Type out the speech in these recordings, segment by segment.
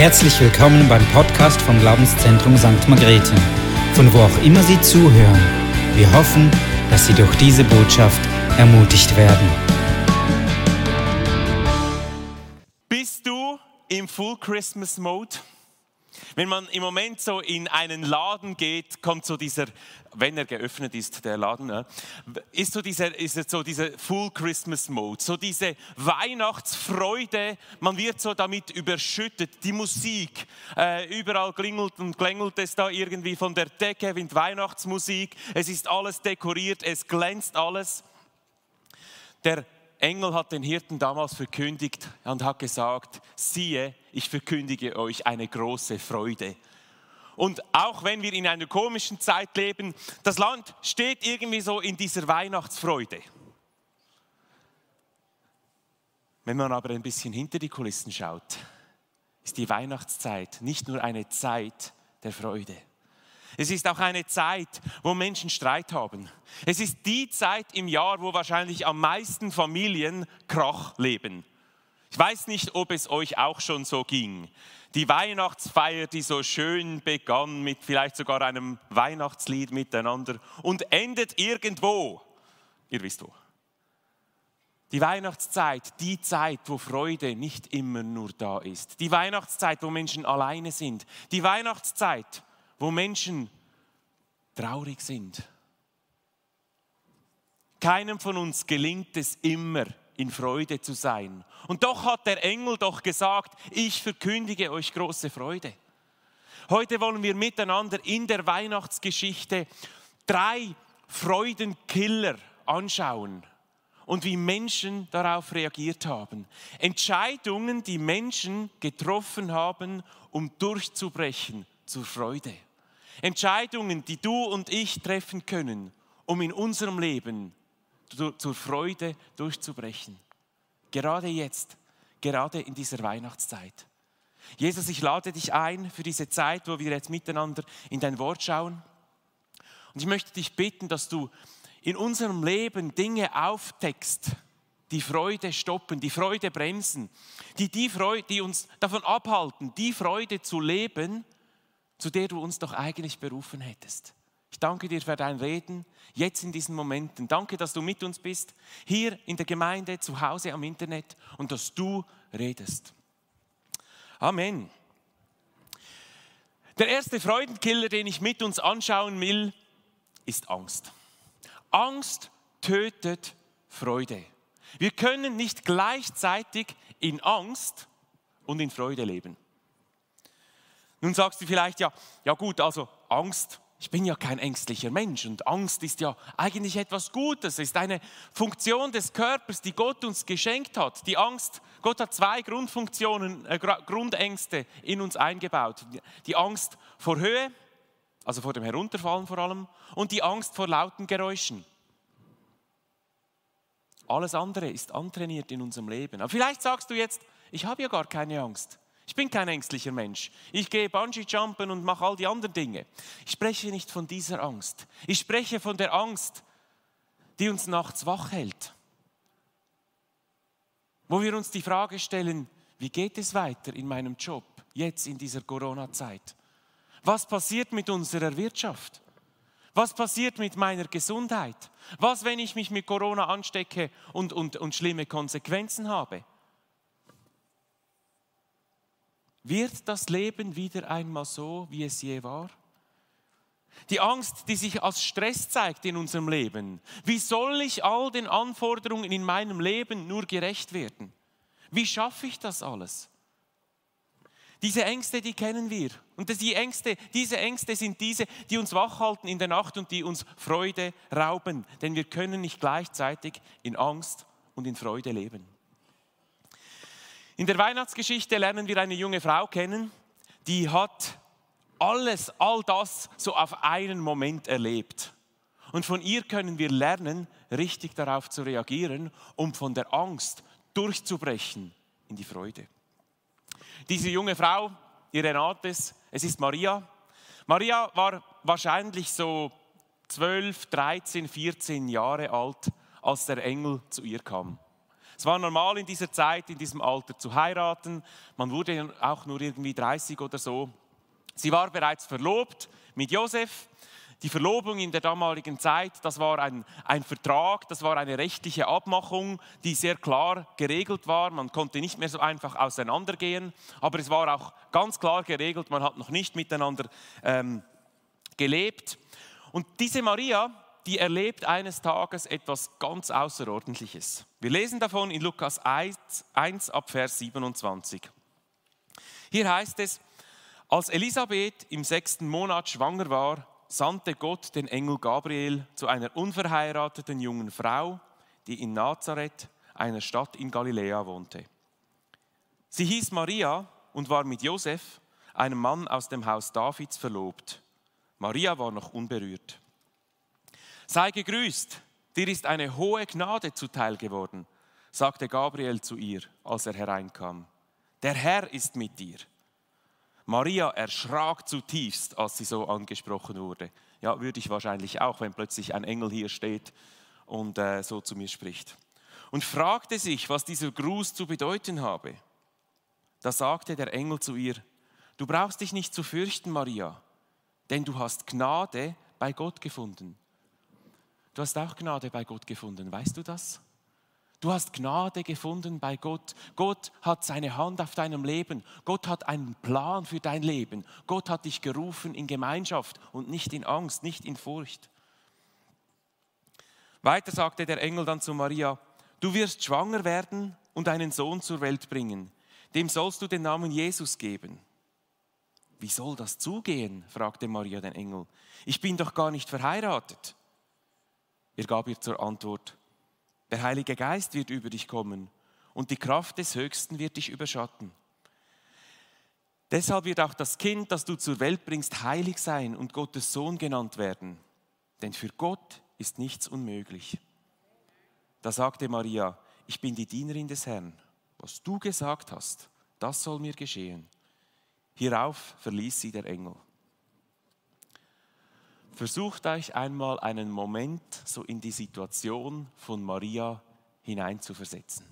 herzlich willkommen beim Podcast vom Glaubenszentrum St. Margrethe, von wo auch immer Sie zuhören. Wir hoffen, dass Sie durch diese Botschaft ermutigt werden. Bist du im Full Christmas Mode? Wenn man im Moment so in einen Laden geht, kommt so dieser, wenn er geöffnet ist, der Laden, ne, ist so dieser, ist so dieser Full Christmas Mode, so diese Weihnachtsfreude. Man wird so damit überschüttet. Die Musik, äh, überall klingelt und klängelt es da irgendwie von der Decke, wie Weihnachtsmusik. Es ist alles dekoriert, es glänzt alles. Der Engel hat den Hirten damals verkündigt und hat gesagt, siehe, ich verkündige euch eine große Freude. Und auch wenn wir in einer komischen Zeit leben, das Land steht irgendwie so in dieser Weihnachtsfreude. Wenn man aber ein bisschen hinter die Kulissen schaut, ist die Weihnachtszeit nicht nur eine Zeit der Freude. Es ist auch eine Zeit, wo Menschen Streit haben. Es ist die Zeit im Jahr, wo wahrscheinlich am meisten Familien Krach leben. Ich weiß nicht, ob es euch auch schon so ging. Die Weihnachtsfeier, die so schön begann mit vielleicht sogar einem Weihnachtslied miteinander und endet irgendwo. Ihr wisst wo. Die Weihnachtszeit, die Zeit, wo Freude nicht immer nur da ist. Die Weihnachtszeit, wo Menschen alleine sind. Die Weihnachtszeit, wo Menschen traurig sind. Keinem von uns gelingt es immer, in Freude zu sein. Und doch hat der Engel doch gesagt, ich verkündige euch große Freude. Heute wollen wir miteinander in der Weihnachtsgeschichte drei Freudenkiller anschauen und wie Menschen darauf reagiert haben. Entscheidungen, die Menschen getroffen haben, um durchzubrechen zur Freude. Entscheidungen, die du und ich treffen können, um in unserem Leben zur Freude durchzubrechen. Gerade jetzt, gerade in dieser Weihnachtszeit. Jesus, ich lade dich ein für diese Zeit, wo wir jetzt miteinander in dein Wort schauen. Und ich möchte dich bitten, dass du in unserem Leben Dinge aufdeckst, die Freude stoppen, die Freude bremsen, die, die, Freude, die uns davon abhalten, die Freude zu leben, zu der du uns doch eigentlich berufen hättest. Ich danke dir für dein Reden jetzt in diesen Momenten. Danke, dass du mit uns bist, hier in der Gemeinde, zu Hause am Internet und dass du redest. Amen. Der erste Freudenkiller, den ich mit uns anschauen will, ist Angst. Angst tötet Freude. Wir können nicht gleichzeitig in Angst und in Freude leben. Nun sagst du vielleicht, ja, ja gut, also Angst, ich bin ja kein ängstlicher Mensch und Angst ist ja eigentlich etwas Gutes, es ist eine Funktion des Körpers, die Gott uns geschenkt hat. Die Angst, Gott hat zwei Grundfunktionen, äh, Grundängste in uns eingebaut. Die Angst vor Höhe, also vor dem Herunterfallen vor allem, und die Angst vor lauten Geräuschen. Alles andere ist antrainiert in unserem Leben. Aber vielleicht sagst du jetzt, ich habe ja gar keine Angst. Ich bin kein ängstlicher Mensch. Ich gehe Bungee-Jumpen und mache all die anderen Dinge. Ich spreche nicht von dieser Angst. Ich spreche von der Angst, die uns nachts wach hält. Wo wir uns die Frage stellen, wie geht es weiter in meinem Job, jetzt in dieser Corona-Zeit? Was passiert mit unserer Wirtschaft? Was passiert mit meiner Gesundheit? Was, wenn ich mich mit Corona anstecke und, und, und schlimme Konsequenzen habe? Wird das Leben wieder einmal so, wie es je war? Die Angst, die sich als Stress zeigt in unserem Leben. Wie soll ich all den Anforderungen in meinem Leben nur gerecht werden? Wie schaffe ich das alles? Diese Ängste, die kennen wir. Und die Ängste, diese Ängste sind diese, die uns wachhalten in der Nacht und die uns Freude rauben. Denn wir können nicht gleichzeitig in Angst und in Freude leben. In der Weihnachtsgeschichte lernen wir eine junge Frau kennen, die hat alles, all das so auf einen Moment erlebt. Und von ihr können wir lernen, richtig darauf zu reagieren, um von der Angst durchzubrechen in die Freude. Diese junge Frau, ihr erinnert es, es ist Maria. Maria war wahrscheinlich so 12, 13, 14 Jahre alt, als der Engel zu ihr kam. Es war normal in dieser Zeit, in diesem Alter zu heiraten. Man wurde auch nur irgendwie 30 oder so. Sie war bereits verlobt mit Josef. Die Verlobung in der damaligen Zeit, das war ein, ein Vertrag, das war eine rechtliche Abmachung, die sehr klar geregelt war. Man konnte nicht mehr so einfach auseinandergehen, aber es war auch ganz klar geregelt, man hat noch nicht miteinander ähm, gelebt. Und diese Maria, die erlebt eines Tages etwas ganz Außerordentliches. Wir lesen davon in Lukas 1, 1 ab Vers 27. Hier heißt es, als Elisabeth im sechsten Monat schwanger war, sandte Gott den Engel Gabriel zu einer unverheirateten jungen Frau, die in Nazareth, einer Stadt in Galiläa, wohnte. Sie hieß Maria und war mit Josef, einem Mann aus dem Haus Davids, verlobt. Maria war noch unberührt. Sei gegrüßt, dir ist eine hohe Gnade zuteil geworden, sagte Gabriel zu ihr, als er hereinkam. Der Herr ist mit dir. Maria erschrak zutiefst, als sie so angesprochen wurde. Ja, würde ich wahrscheinlich auch, wenn plötzlich ein Engel hier steht und äh, so zu mir spricht. Und fragte sich, was dieser Gruß zu bedeuten habe. Da sagte der Engel zu ihr, du brauchst dich nicht zu fürchten, Maria, denn du hast Gnade bei Gott gefunden. Du hast auch Gnade bei Gott gefunden, weißt du das? Du hast Gnade gefunden bei Gott. Gott hat seine Hand auf deinem Leben. Gott hat einen Plan für dein Leben. Gott hat dich gerufen in Gemeinschaft und nicht in Angst, nicht in Furcht. Weiter sagte der Engel dann zu Maria, du wirst schwanger werden und einen Sohn zur Welt bringen. Dem sollst du den Namen Jesus geben. Wie soll das zugehen? fragte Maria den Engel. Ich bin doch gar nicht verheiratet. Er gab ihr zur Antwort, der Heilige Geist wird über dich kommen und die Kraft des Höchsten wird dich überschatten. Deshalb wird auch das Kind, das du zur Welt bringst, heilig sein und Gottes Sohn genannt werden. Denn für Gott ist nichts unmöglich. Da sagte Maria, ich bin die Dienerin des Herrn. Was du gesagt hast, das soll mir geschehen. Hierauf verließ sie der Engel. Versucht euch einmal einen Moment so in die Situation von Maria hineinzuversetzen.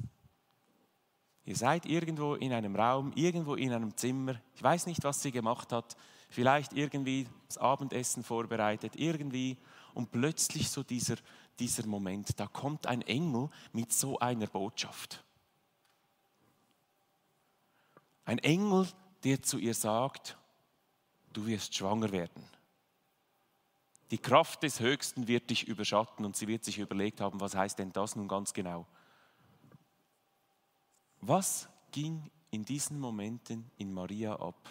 Ihr seid irgendwo in einem Raum, irgendwo in einem Zimmer. Ich weiß nicht, was sie gemacht hat. Vielleicht irgendwie das Abendessen vorbereitet, irgendwie. Und plötzlich so dieser, dieser Moment, da kommt ein Engel mit so einer Botschaft. Ein Engel, der zu ihr sagt, du wirst schwanger werden. Die Kraft des Höchsten wird dich überschatten und sie wird sich überlegt haben, was heißt denn das nun ganz genau? Was ging in diesen Momenten in Maria ab?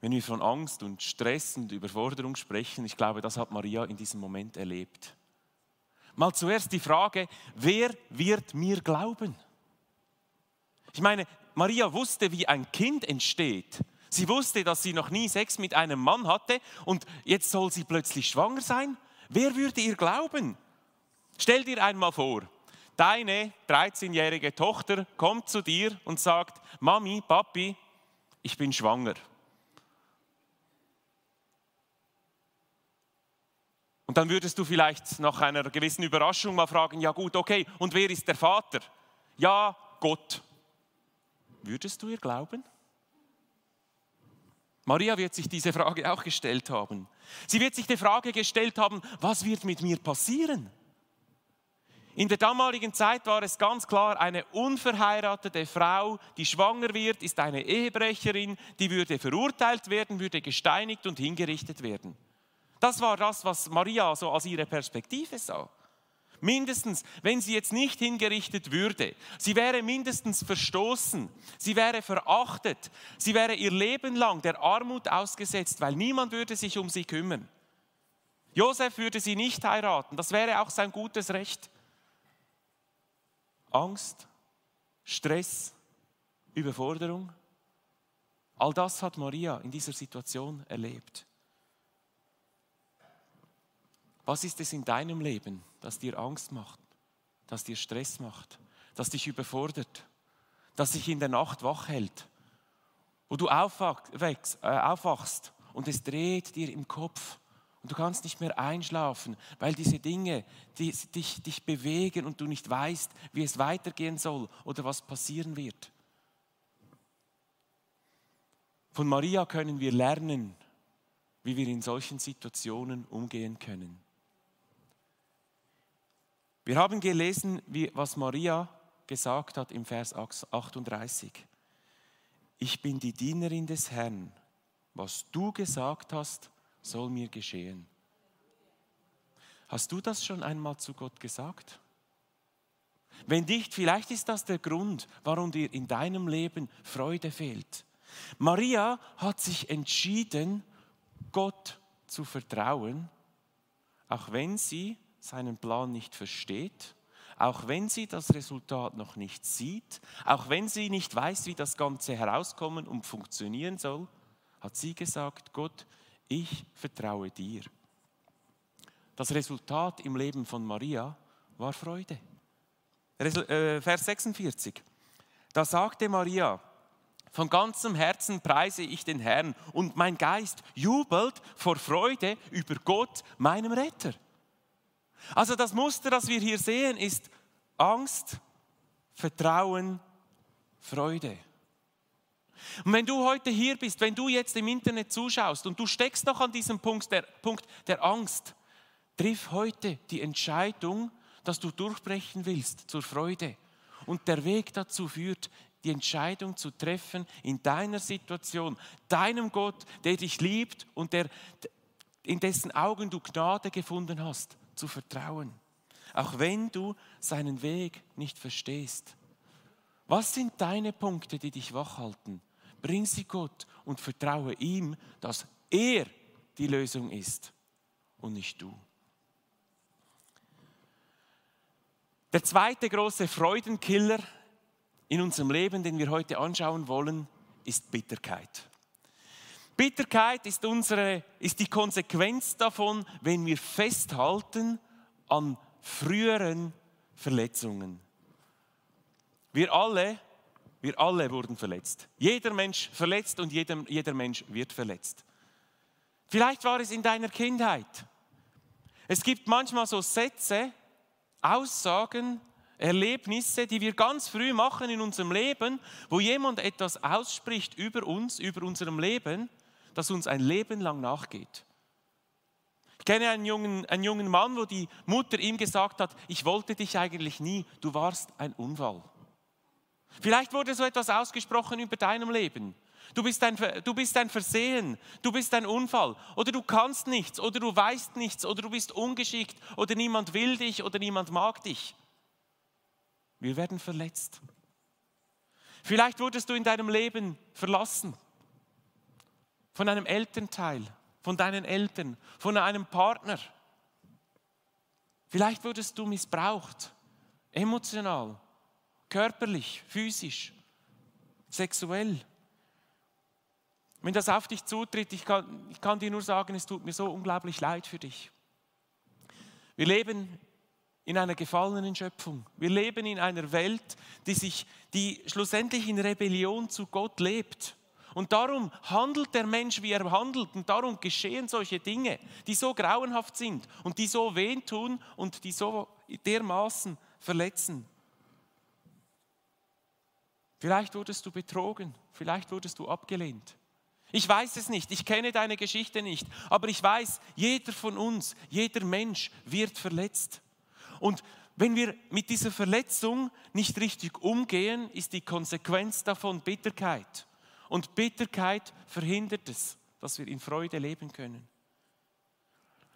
Wenn wir von Angst und Stress und Überforderung sprechen, ich glaube, das hat Maria in diesem Moment erlebt. Mal zuerst die Frage, wer wird mir glauben? Ich meine, Maria wusste, wie ein Kind entsteht. Sie wusste, dass sie noch nie Sex mit einem Mann hatte und jetzt soll sie plötzlich schwanger sein. Wer würde ihr glauben? Stell dir einmal vor, deine 13-jährige Tochter kommt zu dir und sagt, Mami, Papi, ich bin schwanger. Und dann würdest du vielleicht nach einer gewissen Überraschung mal fragen, ja gut, okay, und wer ist der Vater? Ja, Gott. Würdest du ihr glauben? Maria wird sich diese Frage auch gestellt haben. Sie wird sich die Frage gestellt haben, was wird mit mir passieren? In der damaligen Zeit war es ganz klar, eine unverheiratete Frau, die schwanger wird, ist eine Ehebrecherin, die würde verurteilt werden, würde gesteinigt und hingerichtet werden. Das war das, was Maria so als ihre Perspektive sah. Mindestens, wenn sie jetzt nicht hingerichtet würde. Sie wäre mindestens verstoßen. Sie wäre verachtet. Sie wäre ihr Leben lang der Armut ausgesetzt, weil niemand würde sich um sie kümmern. Josef würde sie nicht heiraten. Das wäre auch sein gutes Recht. Angst, Stress, Überforderung. All das hat Maria in dieser Situation erlebt. Was ist es in deinem Leben, das dir Angst macht, das dir Stress macht, das dich überfordert, das dich in der Nacht wach hält, wo du aufwachst, äh, aufwachst und es dreht dir im Kopf und du kannst nicht mehr einschlafen, weil diese Dinge die, dich, dich bewegen und du nicht weißt, wie es weitergehen soll oder was passieren wird. Von Maria können wir lernen, wie wir in solchen Situationen umgehen können. Wir haben gelesen, wie, was Maria gesagt hat im Vers 38. Ich bin die Dienerin des Herrn. Was du gesagt hast, soll mir geschehen. Hast du das schon einmal zu Gott gesagt? Wenn nicht, vielleicht ist das der Grund, warum dir in deinem Leben Freude fehlt. Maria hat sich entschieden, Gott zu vertrauen, auch wenn sie seinen Plan nicht versteht, auch wenn sie das Resultat noch nicht sieht, auch wenn sie nicht weiß, wie das Ganze herauskommen und funktionieren soll, hat sie gesagt, Gott, ich vertraue dir. Das Resultat im Leben von Maria war Freude. Äh, Vers 46. Da sagte Maria, von ganzem Herzen preise ich den Herrn und mein Geist jubelt vor Freude über Gott, meinem Retter. Also das Muster, das wir hier sehen, ist Angst, Vertrauen, Freude. Und wenn du heute hier bist, wenn du jetzt im Internet zuschaust und du steckst noch an diesem Punkt der, Punkt der Angst, triff heute die Entscheidung, dass du durchbrechen willst zur Freude. Und der Weg dazu führt, die Entscheidung zu treffen in deiner Situation, deinem Gott, der dich liebt und der, in dessen Augen du Gnade gefunden hast, zu vertrauen. Auch wenn du seinen Weg nicht verstehst. Was sind deine Punkte, die dich wachhalten? Bring sie Gott und vertraue ihm, dass er die Lösung ist und nicht du. Der zweite große Freudenkiller in unserem Leben, den wir heute anschauen wollen, ist Bitterkeit. Bitterkeit ist, unsere, ist die Konsequenz davon, wenn wir festhalten an früheren Verletzungen. Wir alle wir alle wurden verletzt. Jeder Mensch verletzt und jeder, jeder Mensch wird verletzt. Vielleicht war es in deiner Kindheit. Es gibt manchmal so Sätze, Aussagen, Erlebnisse, die wir ganz früh machen in unserem Leben, wo jemand etwas ausspricht über uns, über unserem Leben, das uns ein Leben lang nachgeht. Ich kenne einen jungen, einen jungen Mann, wo die Mutter ihm gesagt hat, ich wollte dich eigentlich nie, du warst ein Unfall. Vielleicht wurde so etwas ausgesprochen über deinem Leben. Du bist, ein, du bist ein Versehen, du bist ein Unfall oder du kannst nichts oder du weißt nichts oder du bist ungeschickt oder niemand will dich oder niemand mag dich. Wir werden verletzt. Vielleicht wurdest du in deinem Leben verlassen von einem Elternteil, von deinen Eltern, von einem Partner. Vielleicht wurdest du missbraucht, emotional körperlich, physisch, sexuell. Wenn das auf dich zutritt, ich kann, ich kann dir nur sagen, es tut mir so unglaublich leid für dich. Wir leben in einer gefallenen Schöpfung. Wir leben in einer Welt, die sich, die schlussendlich in Rebellion zu Gott lebt. Und darum handelt der Mensch, wie er handelt. Und darum geschehen solche Dinge, die so grauenhaft sind und die so weh tun und die so dermaßen verletzen. Vielleicht wurdest du betrogen, vielleicht wurdest du abgelehnt. Ich weiß es nicht, ich kenne deine Geschichte nicht, aber ich weiß, jeder von uns, jeder Mensch wird verletzt. Und wenn wir mit dieser Verletzung nicht richtig umgehen, ist die Konsequenz davon Bitterkeit. Und Bitterkeit verhindert es, dass wir in Freude leben können.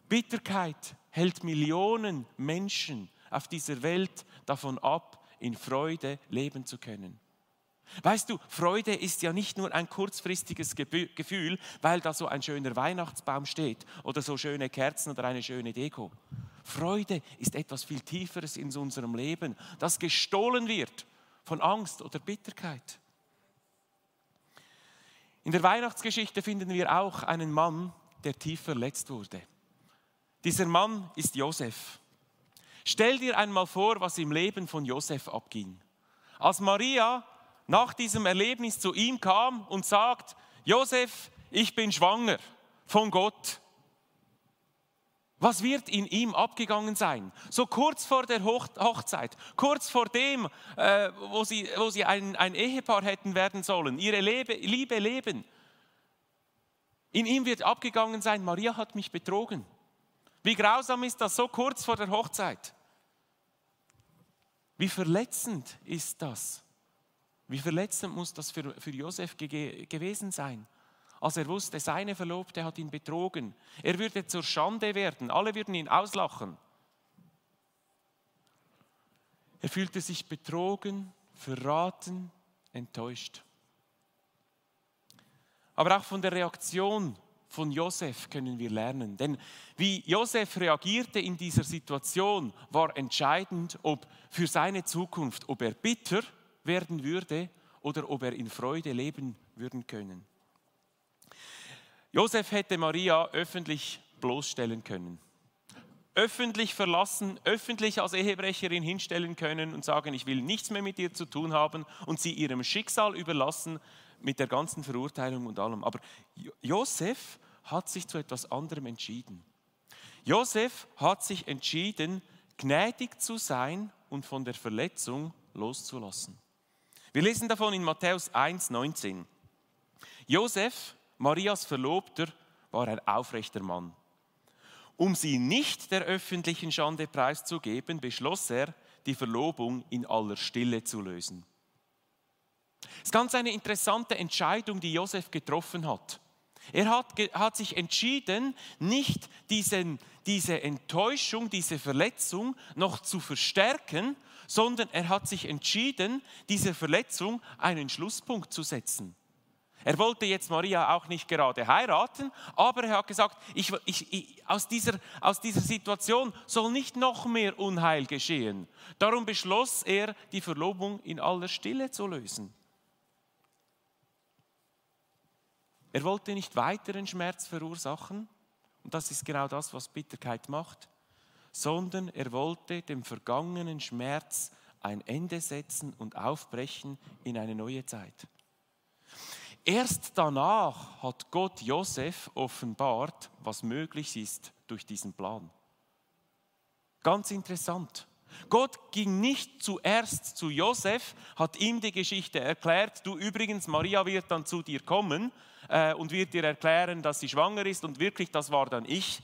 Bitterkeit hält Millionen Menschen auf dieser Welt davon ab, in Freude leben zu können. Weißt du, Freude ist ja nicht nur ein kurzfristiges Gefühl, weil da so ein schöner Weihnachtsbaum steht oder so schöne Kerzen oder eine schöne Deko. Freude ist etwas viel Tieferes in unserem Leben, das gestohlen wird von Angst oder Bitterkeit. In der Weihnachtsgeschichte finden wir auch einen Mann, der tief verletzt wurde. Dieser Mann ist Josef. Stell dir einmal vor, was im Leben von Josef abging. Als Maria nach diesem Erlebnis zu ihm kam und sagt, Josef, ich bin schwanger von Gott. Was wird in ihm abgegangen sein? So kurz vor der Hochzeit, kurz vor dem, äh, wo sie, wo sie ein, ein Ehepaar hätten werden sollen, ihre Lebe, Liebe leben. In ihm wird abgegangen sein, Maria hat mich betrogen. Wie grausam ist das so kurz vor der Hochzeit? Wie verletzend ist das? Wie verletzend muss das für, für Josef ge gewesen sein? Als er wusste, seine Verlobte hat ihn betrogen. Er würde zur Schande werden, alle würden ihn auslachen. Er fühlte sich betrogen, verraten, enttäuscht. Aber auch von der Reaktion von Josef können wir lernen. Denn wie Josef reagierte in dieser Situation, war entscheidend, ob für seine Zukunft, ob er bitter werden würde oder ob er in Freude leben würden können. Josef hätte Maria öffentlich bloßstellen können. Öffentlich verlassen, öffentlich als Ehebrecherin hinstellen können und sagen, ich will nichts mehr mit dir zu tun haben und sie ihrem Schicksal überlassen mit der ganzen Verurteilung und allem. Aber Josef hat sich zu etwas anderem entschieden. Josef hat sich entschieden, gnädig zu sein und von der Verletzung loszulassen. Wir lesen davon in Matthäus 1, 19. Josef Marias Verlobter war ein aufrechter Mann. Um sie nicht der öffentlichen Schande preiszugeben, beschloss er, die Verlobung in aller Stille zu lösen. Es ist ganz eine interessante Entscheidung, die Josef getroffen hat. Er hat, hat sich entschieden, nicht diesen, diese Enttäuschung, diese Verletzung noch zu verstärken, sondern er hat sich entschieden, dieser Verletzung einen Schlusspunkt zu setzen. Er wollte jetzt Maria auch nicht gerade heiraten, aber er hat gesagt, ich, ich, ich, aus, dieser, aus dieser Situation soll nicht noch mehr Unheil geschehen. Darum beschloss er, die Verlobung in aller Stille zu lösen. Er wollte nicht weiteren Schmerz verursachen, und das ist genau das, was Bitterkeit macht, sondern er wollte dem vergangenen Schmerz ein Ende setzen und aufbrechen in eine neue Zeit. Erst danach hat Gott Josef offenbart, was möglich ist durch diesen Plan. Ganz interessant. Gott ging nicht zuerst zu Josef, hat ihm die Geschichte erklärt. Du übrigens, Maria wird dann zu dir kommen äh, und wird dir erklären, dass sie schwanger ist und wirklich, das war dann ich.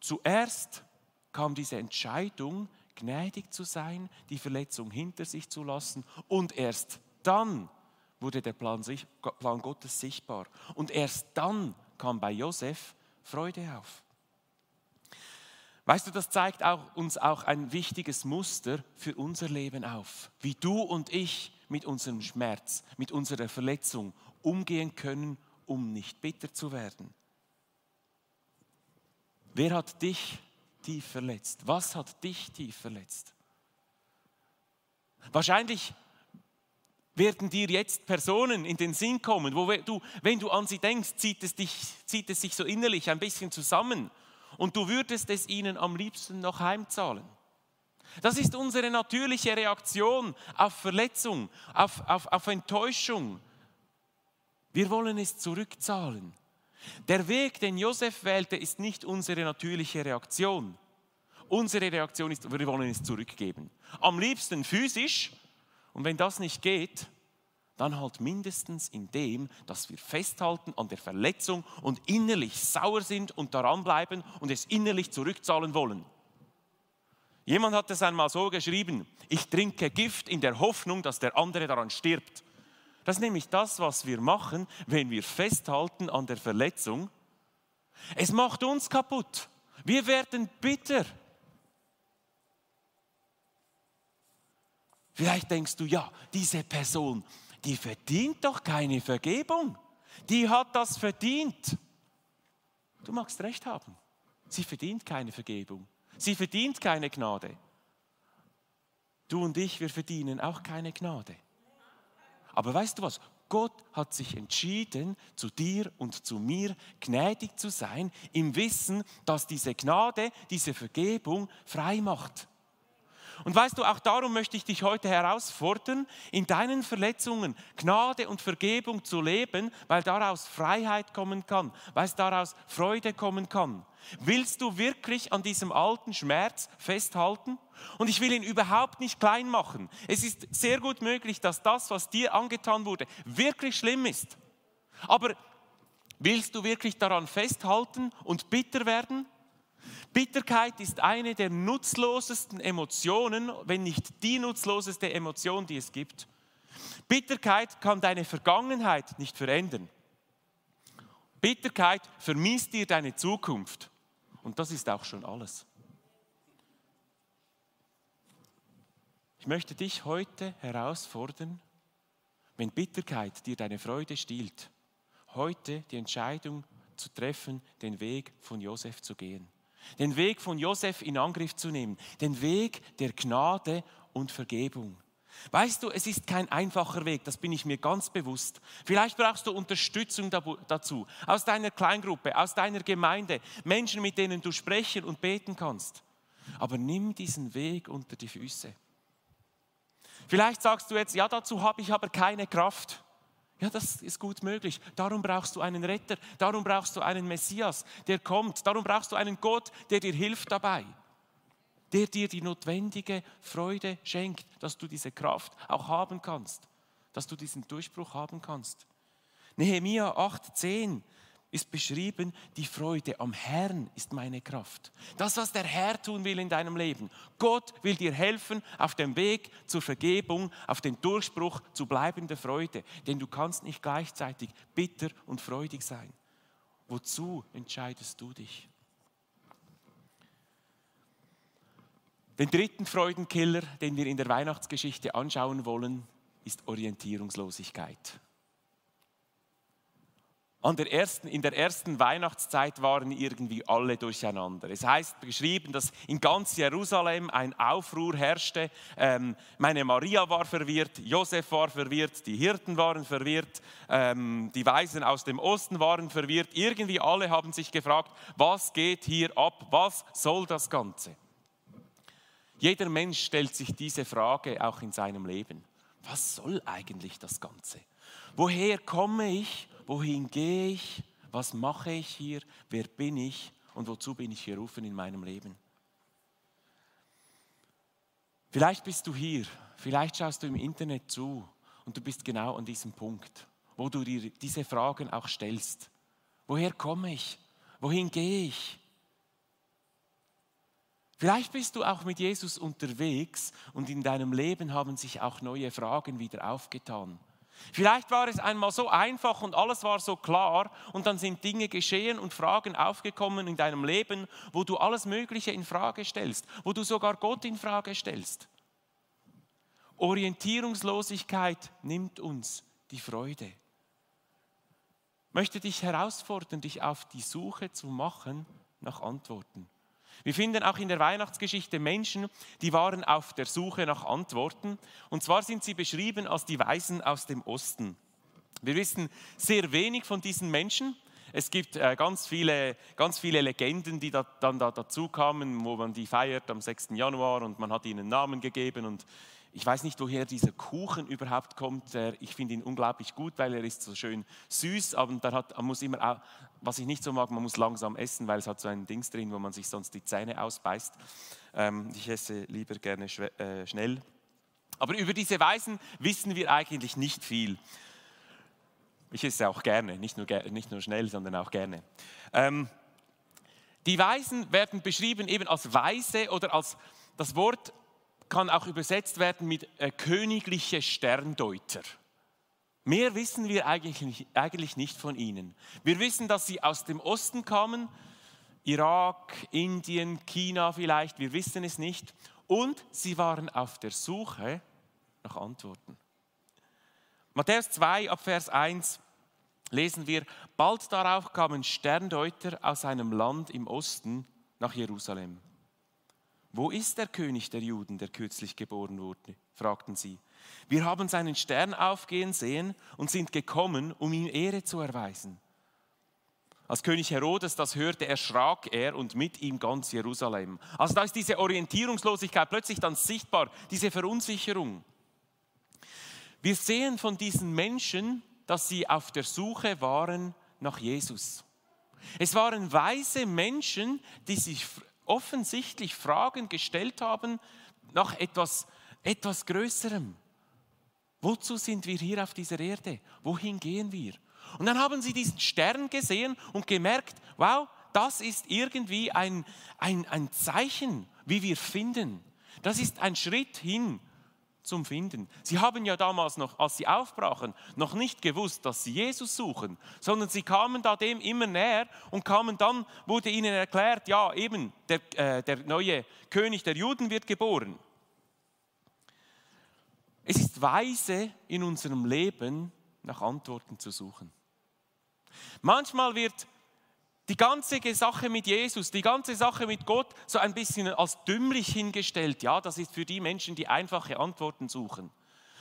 Zuerst kam diese Entscheidung, gnädig zu sein, die Verletzung hinter sich zu lassen und erst dann wurde der Plan, Plan Gottes sichtbar. Und erst dann kam bei Josef Freude auf. Weißt du, das zeigt auch, uns auch ein wichtiges Muster für unser Leben auf. Wie du und ich mit unserem Schmerz, mit unserer Verletzung umgehen können, um nicht bitter zu werden. Wer hat dich tief verletzt? Was hat dich tief verletzt? Wahrscheinlich werden dir jetzt Personen in den Sinn kommen, wo du, wenn du an sie denkst, zieht es, dich, zieht es sich so innerlich ein bisschen zusammen und du würdest es ihnen am liebsten noch heimzahlen. Das ist unsere natürliche Reaktion auf Verletzung, auf, auf, auf Enttäuschung. Wir wollen es zurückzahlen. Der Weg, den Josef wählte, ist nicht unsere natürliche Reaktion. Unsere Reaktion ist, wir wollen es zurückgeben. Am liebsten physisch, und wenn das nicht geht, dann halt mindestens in dem, dass wir festhalten an der Verletzung und innerlich sauer sind und daran bleiben und es innerlich zurückzahlen wollen. Jemand hat es einmal so geschrieben, ich trinke Gift in der Hoffnung, dass der andere daran stirbt. Das ist nämlich das, was wir machen, wenn wir festhalten an der Verletzung. Es macht uns kaputt. Wir werden bitter. Vielleicht denkst du, ja, diese Person, die verdient doch keine Vergebung. Die hat das verdient. Du magst recht haben. Sie verdient keine Vergebung. Sie verdient keine Gnade. Du und ich, wir verdienen auch keine Gnade. Aber weißt du was? Gott hat sich entschieden, zu dir und zu mir gnädig zu sein, im Wissen, dass diese Gnade, diese Vergebung frei macht. Und weißt du, auch darum möchte ich dich heute herausfordern, in deinen Verletzungen Gnade und Vergebung zu leben, weil daraus Freiheit kommen kann, weil daraus Freude kommen kann. Willst du wirklich an diesem alten Schmerz festhalten? Und ich will ihn überhaupt nicht klein machen. Es ist sehr gut möglich, dass das, was dir angetan wurde, wirklich schlimm ist. Aber willst du wirklich daran festhalten und bitter werden? Bitterkeit ist eine der nutzlosesten Emotionen, wenn nicht die nutzloseste Emotion, die es gibt. Bitterkeit kann deine Vergangenheit nicht verändern. Bitterkeit vermisst dir deine Zukunft. Und das ist auch schon alles. Ich möchte dich heute herausfordern, wenn Bitterkeit dir deine Freude stiehlt, heute die Entscheidung zu treffen, den Weg von Josef zu gehen. Den Weg von Josef in Angriff zu nehmen. Den Weg der Gnade und Vergebung. Weißt du, es ist kein einfacher Weg, das bin ich mir ganz bewusst. Vielleicht brauchst du Unterstützung dazu, aus deiner Kleingruppe, aus deiner Gemeinde, Menschen, mit denen du sprechen und beten kannst. Aber nimm diesen Weg unter die Füße. Vielleicht sagst du jetzt, ja, dazu habe ich aber keine Kraft. Ja, das ist gut möglich. Darum brauchst du einen Retter, darum brauchst du einen Messias, der kommt, darum brauchst du einen Gott, der dir hilft dabei. Der dir die notwendige Freude schenkt, dass du diese Kraft auch haben kannst, dass du diesen Durchbruch haben kannst. Nehemia 8,10 ist beschrieben, die Freude am Herrn ist meine Kraft. Das, was der Herr tun will in deinem Leben. Gott will dir helfen auf dem Weg zur Vergebung, auf den Durchbruch zu bleibender Freude. Denn du kannst nicht gleichzeitig bitter und freudig sein. Wozu entscheidest du dich? Den dritten Freudenkiller, den wir in der Weihnachtsgeschichte anschauen wollen, ist Orientierungslosigkeit. An der ersten, in der ersten Weihnachtszeit waren irgendwie alle durcheinander. Es heißt geschrieben, dass in ganz Jerusalem ein Aufruhr herrschte. Ähm, meine Maria war verwirrt, Josef war verwirrt, die Hirten waren verwirrt, ähm, die Weisen aus dem Osten waren verwirrt. Irgendwie alle haben sich gefragt, was geht hier ab? Was soll das Ganze? Jeder Mensch stellt sich diese Frage auch in seinem Leben. Was soll eigentlich das Ganze? Woher komme ich? Wohin gehe ich? Was mache ich hier? Wer bin ich? Und wozu bin ich gerufen in meinem Leben? Vielleicht bist du hier, vielleicht schaust du im Internet zu und du bist genau an diesem Punkt, wo du dir diese Fragen auch stellst. Woher komme ich? Wohin gehe ich? Vielleicht bist du auch mit Jesus unterwegs und in deinem Leben haben sich auch neue Fragen wieder aufgetan. Vielleicht war es einmal so einfach und alles war so klar und dann sind Dinge geschehen und Fragen aufgekommen in deinem Leben, wo du alles Mögliche in Frage stellst, wo du sogar Gott in Frage stellst. Orientierungslosigkeit nimmt uns die Freude. Ich möchte dich herausfordern, dich auf die Suche zu machen nach Antworten. Wir finden auch in der Weihnachtsgeschichte Menschen, die waren auf der Suche nach Antworten. Und zwar sind sie beschrieben als die Weisen aus dem Osten. Wir wissen sehr wenig von diesen Menschen. Es gibt äh, ganz, viele, ganz viele Legenden, die da, dann da dazu kamen, wo man die feiert am 6. Januar und man hat ihnen Namen gegeben und ich weiß nicht, woher dieser Kuchen überhaupt kommt. Ich finde ihn unglaublich gut, weil er ist so schön süß, aber dann hat, man muss immer, was ich nicht so mag, man muss langsam essen, weil es hat so ein Dings drin, wo man sich sonst die Zähne ausbeißt. Ähm, ich esse lieber gerne äh, schnell. Aber über diese Weisen wissen wir eigentlich nicht viel. Ich esse auch gerne, nicht nur, nicht nur schnell, sondern auch gerne. Ähm, die Weisen werden beschrieben eben als Weise oder als das Wort kann auch übersetzt werden mit äh, königliche Sterndeuter. Mehr wissen wir eigentlich, eigentlich nicht von ihnen. Wir wissen, dass sie aus dem Osten kamen, Irak, Indien, China vielleicht, wir wissen es nicht. Und sie waren auf der Suche nach Antworten. Matthäus 2 ab Vers 1 lesen wir, bald darauf kamen Sterndeuter aus einem Land im Osten nach Jerusalem. Wo ist der König der Juden, der kürzlich geboren wurde? fragten sie. Wir haben seinen Stern aufgehen sehen und sind gekommen, um ihm Ehre zu erweisen. Als König Herodes das hörte, erschrak er und mit ihm ganz Jerusalem. Also da ist diese Orientierungslosigkeit plötzlich dann sichtbar, diese Verunsicherung. Wir sehen von diesen Menschen, dass sie auf der Suche waren nach Jesus. Es waren weise Menschen, die sich offensichtlich Fragen gestellt haben nach etwas, etwas Größerem. Wozu sind wir hier auf dieser Erde? Wohin gehen wir? Und dann haben sie diesen Stern gesehen und gemerkt, wow, das ist irgendwie ein, ein, ein Zeichen, wie wir finden. Das ist ein Schritt hin zum Finden. Sie haben ja damals noch, als sie aufbrachen, noch nicht gewusst, dass sie Jesus suchen, sondern sie kamen da dem immer näher und kamen dann, wurde ihnen erklärt, ja eben, der, äh, der neue König der Juden wird geboren. Es ist weise in unserem Leben nach Antworten zu suchen. Manchmal wird die ganze Sache mit Jesus, die ganze Sache mit Gott so ein bisschen als dümmlich hingestellt. Ja, das ist für die Menschen, die einfache Antworten suchen.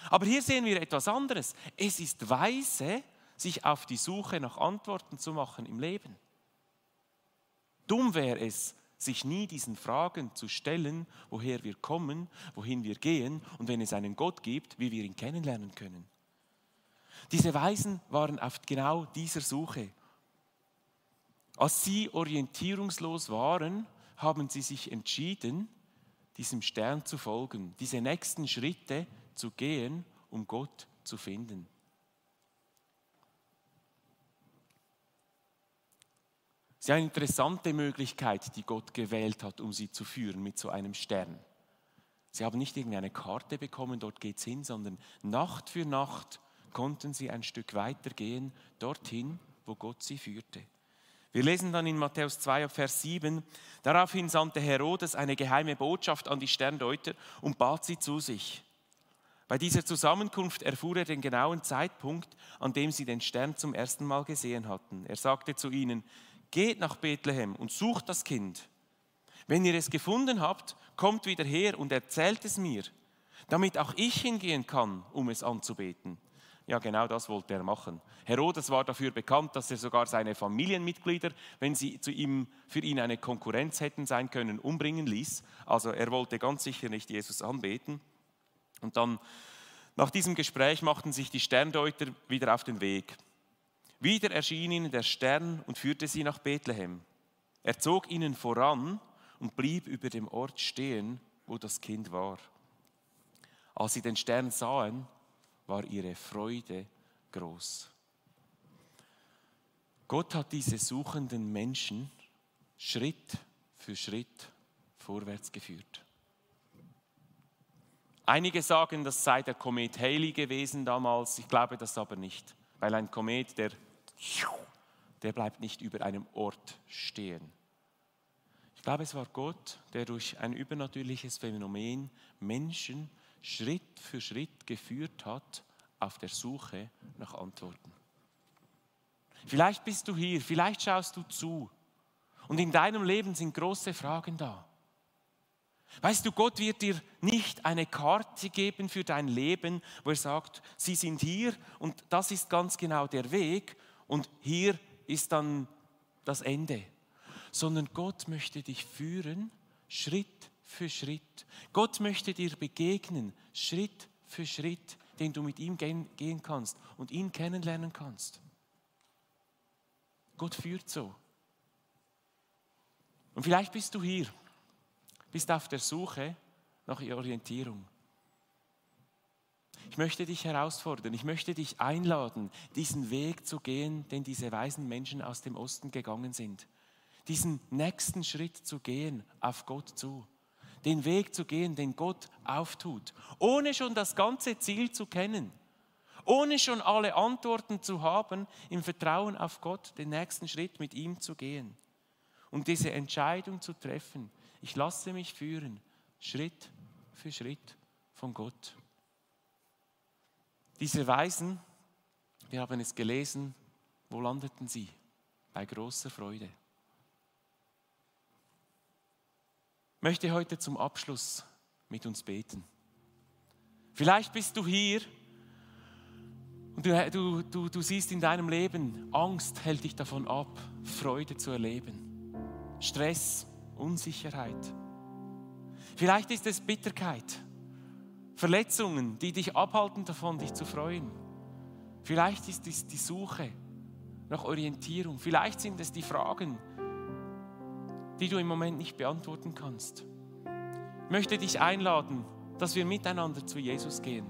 Aber hier sehen wir etwas anderes. Es ist weise, sich auf die Suche nach Antworten zu machen im Leben. Dumm wäre es, sich nie diesen Fragen zu stellen, woher wir kommen, wohin wir gehen und wenn es einen Gott gibt, wie wir ihn kennenlernen können. Diese Weisen waren auf genau dieser Suche. Als sie orientierungslos waren, haben sie sich entschieden, diesem Stern zu folgen, diese nächsten Schritte zu gehen, um Gott zu finden. Es ist eine interessante Möglichkeit, die Gott gewählt hat, um sie zu führen mit so einem Stern. Sie haben nicht irgendeine Karte bekommen, dort geht's hin, sondern Nacht für Nacht konnten sie ein Stück weiter gehen, dorthin, wo Gott sie führte. Wir lesen dann in Matthäus 2, Vers 7, daraufhin sandte Herodes eine geheime Botschaft an die Sterndeuter und bat sie zu sich. Bei dieser Zusammenkunft erfuhr er den genauen Zeitpunkt, an dem sie den Stern zum ersten Mal gesehen hatten. Er sagte zu ihnen, geht nach Bethlehem und sucht das Kind. Wenn ihr es gefunden habt, kommt wieder her und erzählt es mir, damit auch ich hingehen kann, um es anzubeten. Ja, genau das wollte er machen. Herodes war dafür bekannt, dass er sogar seine Familienmitglieder, wenn sie zu ihm, für ihn eine Konkurrenz hätten sein können, umbringen ließ. Also er wollte ganz sicher nicht Jesus anbeten. Und dann, nach diesem Gespräch, machten sich die Sterndeuter wieder auf den Weg. Wieder erschien ihnen der Stern und führte sie nach Bethlehem. Er zog ihnen voran und blieb über dem Ort stehen, wo das Kind war. Als sie den Stern sahen, war ihre Freude groß. Gott hat diese suchenden Menschen Schritt für Schritt vorwärts geführt. Einige sagen, das sei der Komet Haley gewesen damals. Ich glaube das aber nicht, weil ein Komet, der, der bleibt nicht über einem Ort stehen. Ich glaube, es war Gott, der durch ein übernatürliches Phänomen Menschen Schritt für Schritt geführt hat auf der Suche nach Antworten. Vielleicht bist du hier, vielleicht schaust du zu und in deinem Leben sind große Fragen da. Weißt du, Gott wird dir nicht eine Karte geben für dein Leben, wo er sagt, sie sind hier und das ist ganz genau der Weg und hier ist dann das Ende, sondern Gott möchte dich führen, Schritt für Schritt. Gott möchte dir begegnen, Schritt für Schritt, den du mit ihm gehen, kannst und ihn kennenlernen kannst. Gott führt so. Und vielleicht bist du hier, bist auf der Suche nach Orientierung. Ich möchte dich herausfordern, ich möchte dich einladen, diesen Weg zu gehen, den diese weisen Menschen aus dem Osten gegangen sind. Diesen nächsten Schritt zu gehen auf Gott zu den Weg zu gehen, den Gott auftut, ohne schon das ganze Ziel zu kennen, ohne schon alle Antworten zu haben, im Vertrauen auf Gott den nächsten Schritt mit ihm zu gehen und diese Entscheidung zu treffen. Ich lasse mich führen, Schritt für Schritt von Gott. Diese Weisen, wir haben es gelesen, wo landeten sie? Bei großer Freude. Möchte heute zum Abschluss mit uns beten. Vielleicht bist du hier Und du, du, du, du siehst in deinem Leben, Angst hält dich davon ab, Freude zu erleben. Stress, Unsicherheit. Vielleicht ist es Bitterkeit, Verletzungen, die dich abhalten davon, dich zu freuen. Vielleicht ist es die Suche nach Orientierung. Vielleicht sind es die Fragen, die du im Moment nicht beantworten kannst. Ich möchte dich einladen, dass wir miteinander zu Jesus gehen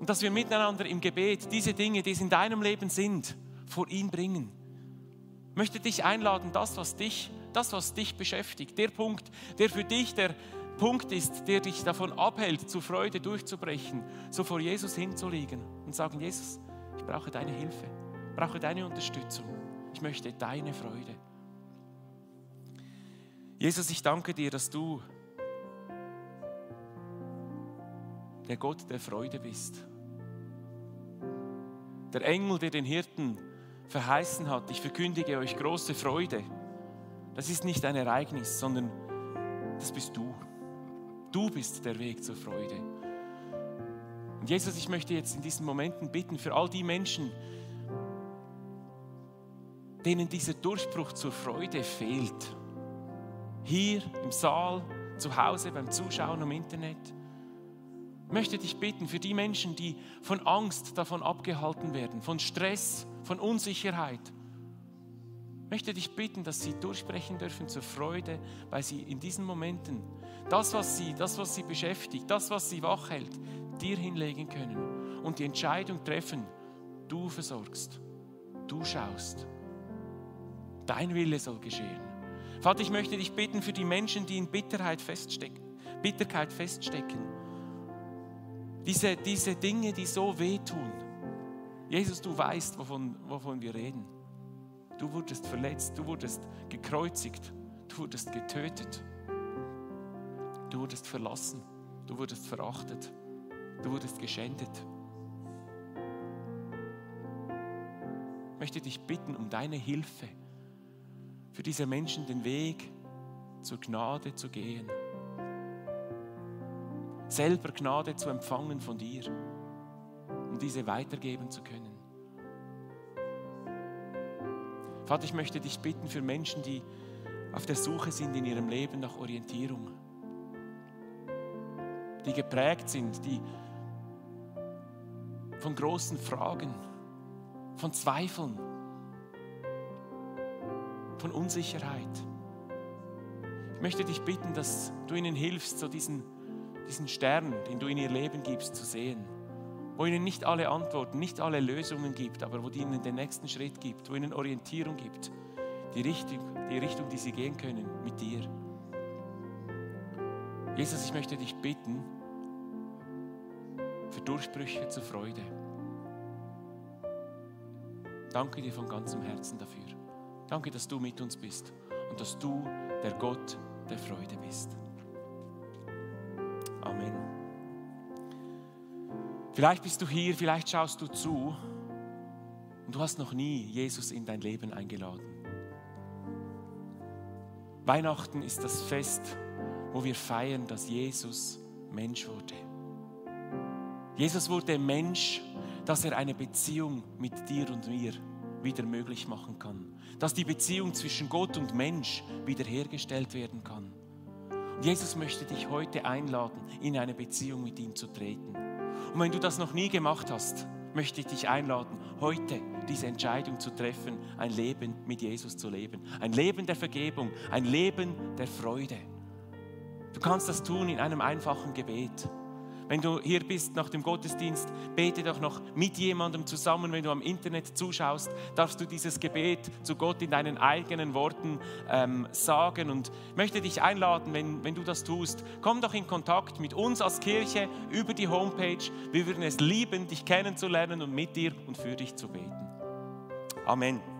und dass wir miteinander im Gebet diese Dinge, die es in deinem Leben sind, vor ihn bringen. Ich möchte dich einladen, das, was dich, das, was dich beschäftigt, der Punkt, der für dich der Punkt ist, der dich davon abhält, zur Freude durchzubrechen, so vor Jesus hinzulegen und sagen, Jesus, ich brauche deine Hilfe, brauche deine Unterstützung, ich möchte deine Freude. Jesus, ich danke dir, dass du der Gott der Freude bist. Der Engel, der den Hirten verheißen hat, ich verkündige euch große Freude. Das ist nicht ein Ereignis, sondern das bist du. Du bist der Weg zur Freude. Und Jesus, ich möchte jetzt in diesen Momenten bitten für all die Menschen, denen dieser Durchbruch zur Freude fehlt. Hier im Saal, zu Hause, beim Zuschauen im Internet möchte dich bitten für die Menschen, die von Angst davon abgehalten werden, von Stress, von Unsicherheit. möchte dich bitten, dass sie durchbrechen dürfen zur Freude, weil sie in diesen Momenten das, was sie, das, was sie beschäftigt, das, was sie wach hält, dir hinlegen können und die Entscheidung treffen, du versorgst, du schaust. Dein Wille soll geschehen. Vater, ich möchte dich bitten für die Menschen, die in Bitterheit feststecken, Bitterkeit feststecken diese, diese Dinge, die so wehtun. Jesus, du weißt, wovon, wovon wir reden. Du wurdest verletzt, du wurdest gekreuzigt, du wurdest getötet, du wurdest verlassen, du wurdest verachtet, du wurdest geschändet. Ich möchte dich bitten um deine Hilfe, für diese Menschen den Weg zur Gnade zu gehen selber Gnade zu empfangen von dir und diese weitergeben zu können. Vater, ich möchte dich bitten für Menschen, die auf der Suche sind in ihrem Leben nach Orientierung, die geprägt sind, die von großen Fragen, von Zweifeln, von Unsicherheit. Ich möchte dich bitten, dass du ihnen hilfst, so diesen diesen Stern, den du in ihr Leben gibst, zu sehen. Wo ihnen nicht alle Antworten, nicht alle Lösungen gibt, aber wo ihnen den nächsten Schritt gibt, wo ihnen Orientierung gibt, die Richtung, die Richtung, die sie gehen können mit dir. Jesus, ich möchte dich bitten für Durchbrüche zur Freude. Danke dir von ganzem Herzen dafür. Danke, dass du mit uns bist und dass du der Gott der Freude bist. Amen. Vielleicht bist du hier, vielleicht schaust du zu und du hast noch nie Jesus in dein Leben eingeladen. Weihnachten ist das Fest, wo wir feiern, dass Jesus Mensch wurde. Jesus wurde Mensch, dass er eine Beziehung mit dir und mir wieder möglich machen kann. Dass die Beziehung zwischen Gott und Mensch wiederhergestellt werden kann. Und Jesus möchte dich heute einladen, in eine Beziehung mit ihm zu treten. Und wenn du das noch nie gemacht hast, möchte ich dich einladen, heute diese Entscheidung zu treffen, ein Leben mit Jesus zu leben. Ein Leben der Vergebung, ein Leben der Freude. Du kannst das tun in einem einfachen Gebet. Wenn du hier bist nach dem Gottesdienst, bete doch noch mit jemandem zusammen. Wenn du am Internet zuschaust, darfst du dieses Gebet zu Gott in deinen eigenen Worten ähm, sagen. Und ich möchte dich einladen, wenn, wenn du das tust, komm doch in Kontakt mit uns als Kirche über die Homepage. Wir würden es lieben, dich kennenzulernen und mit dir und für dich zu beten. Amen.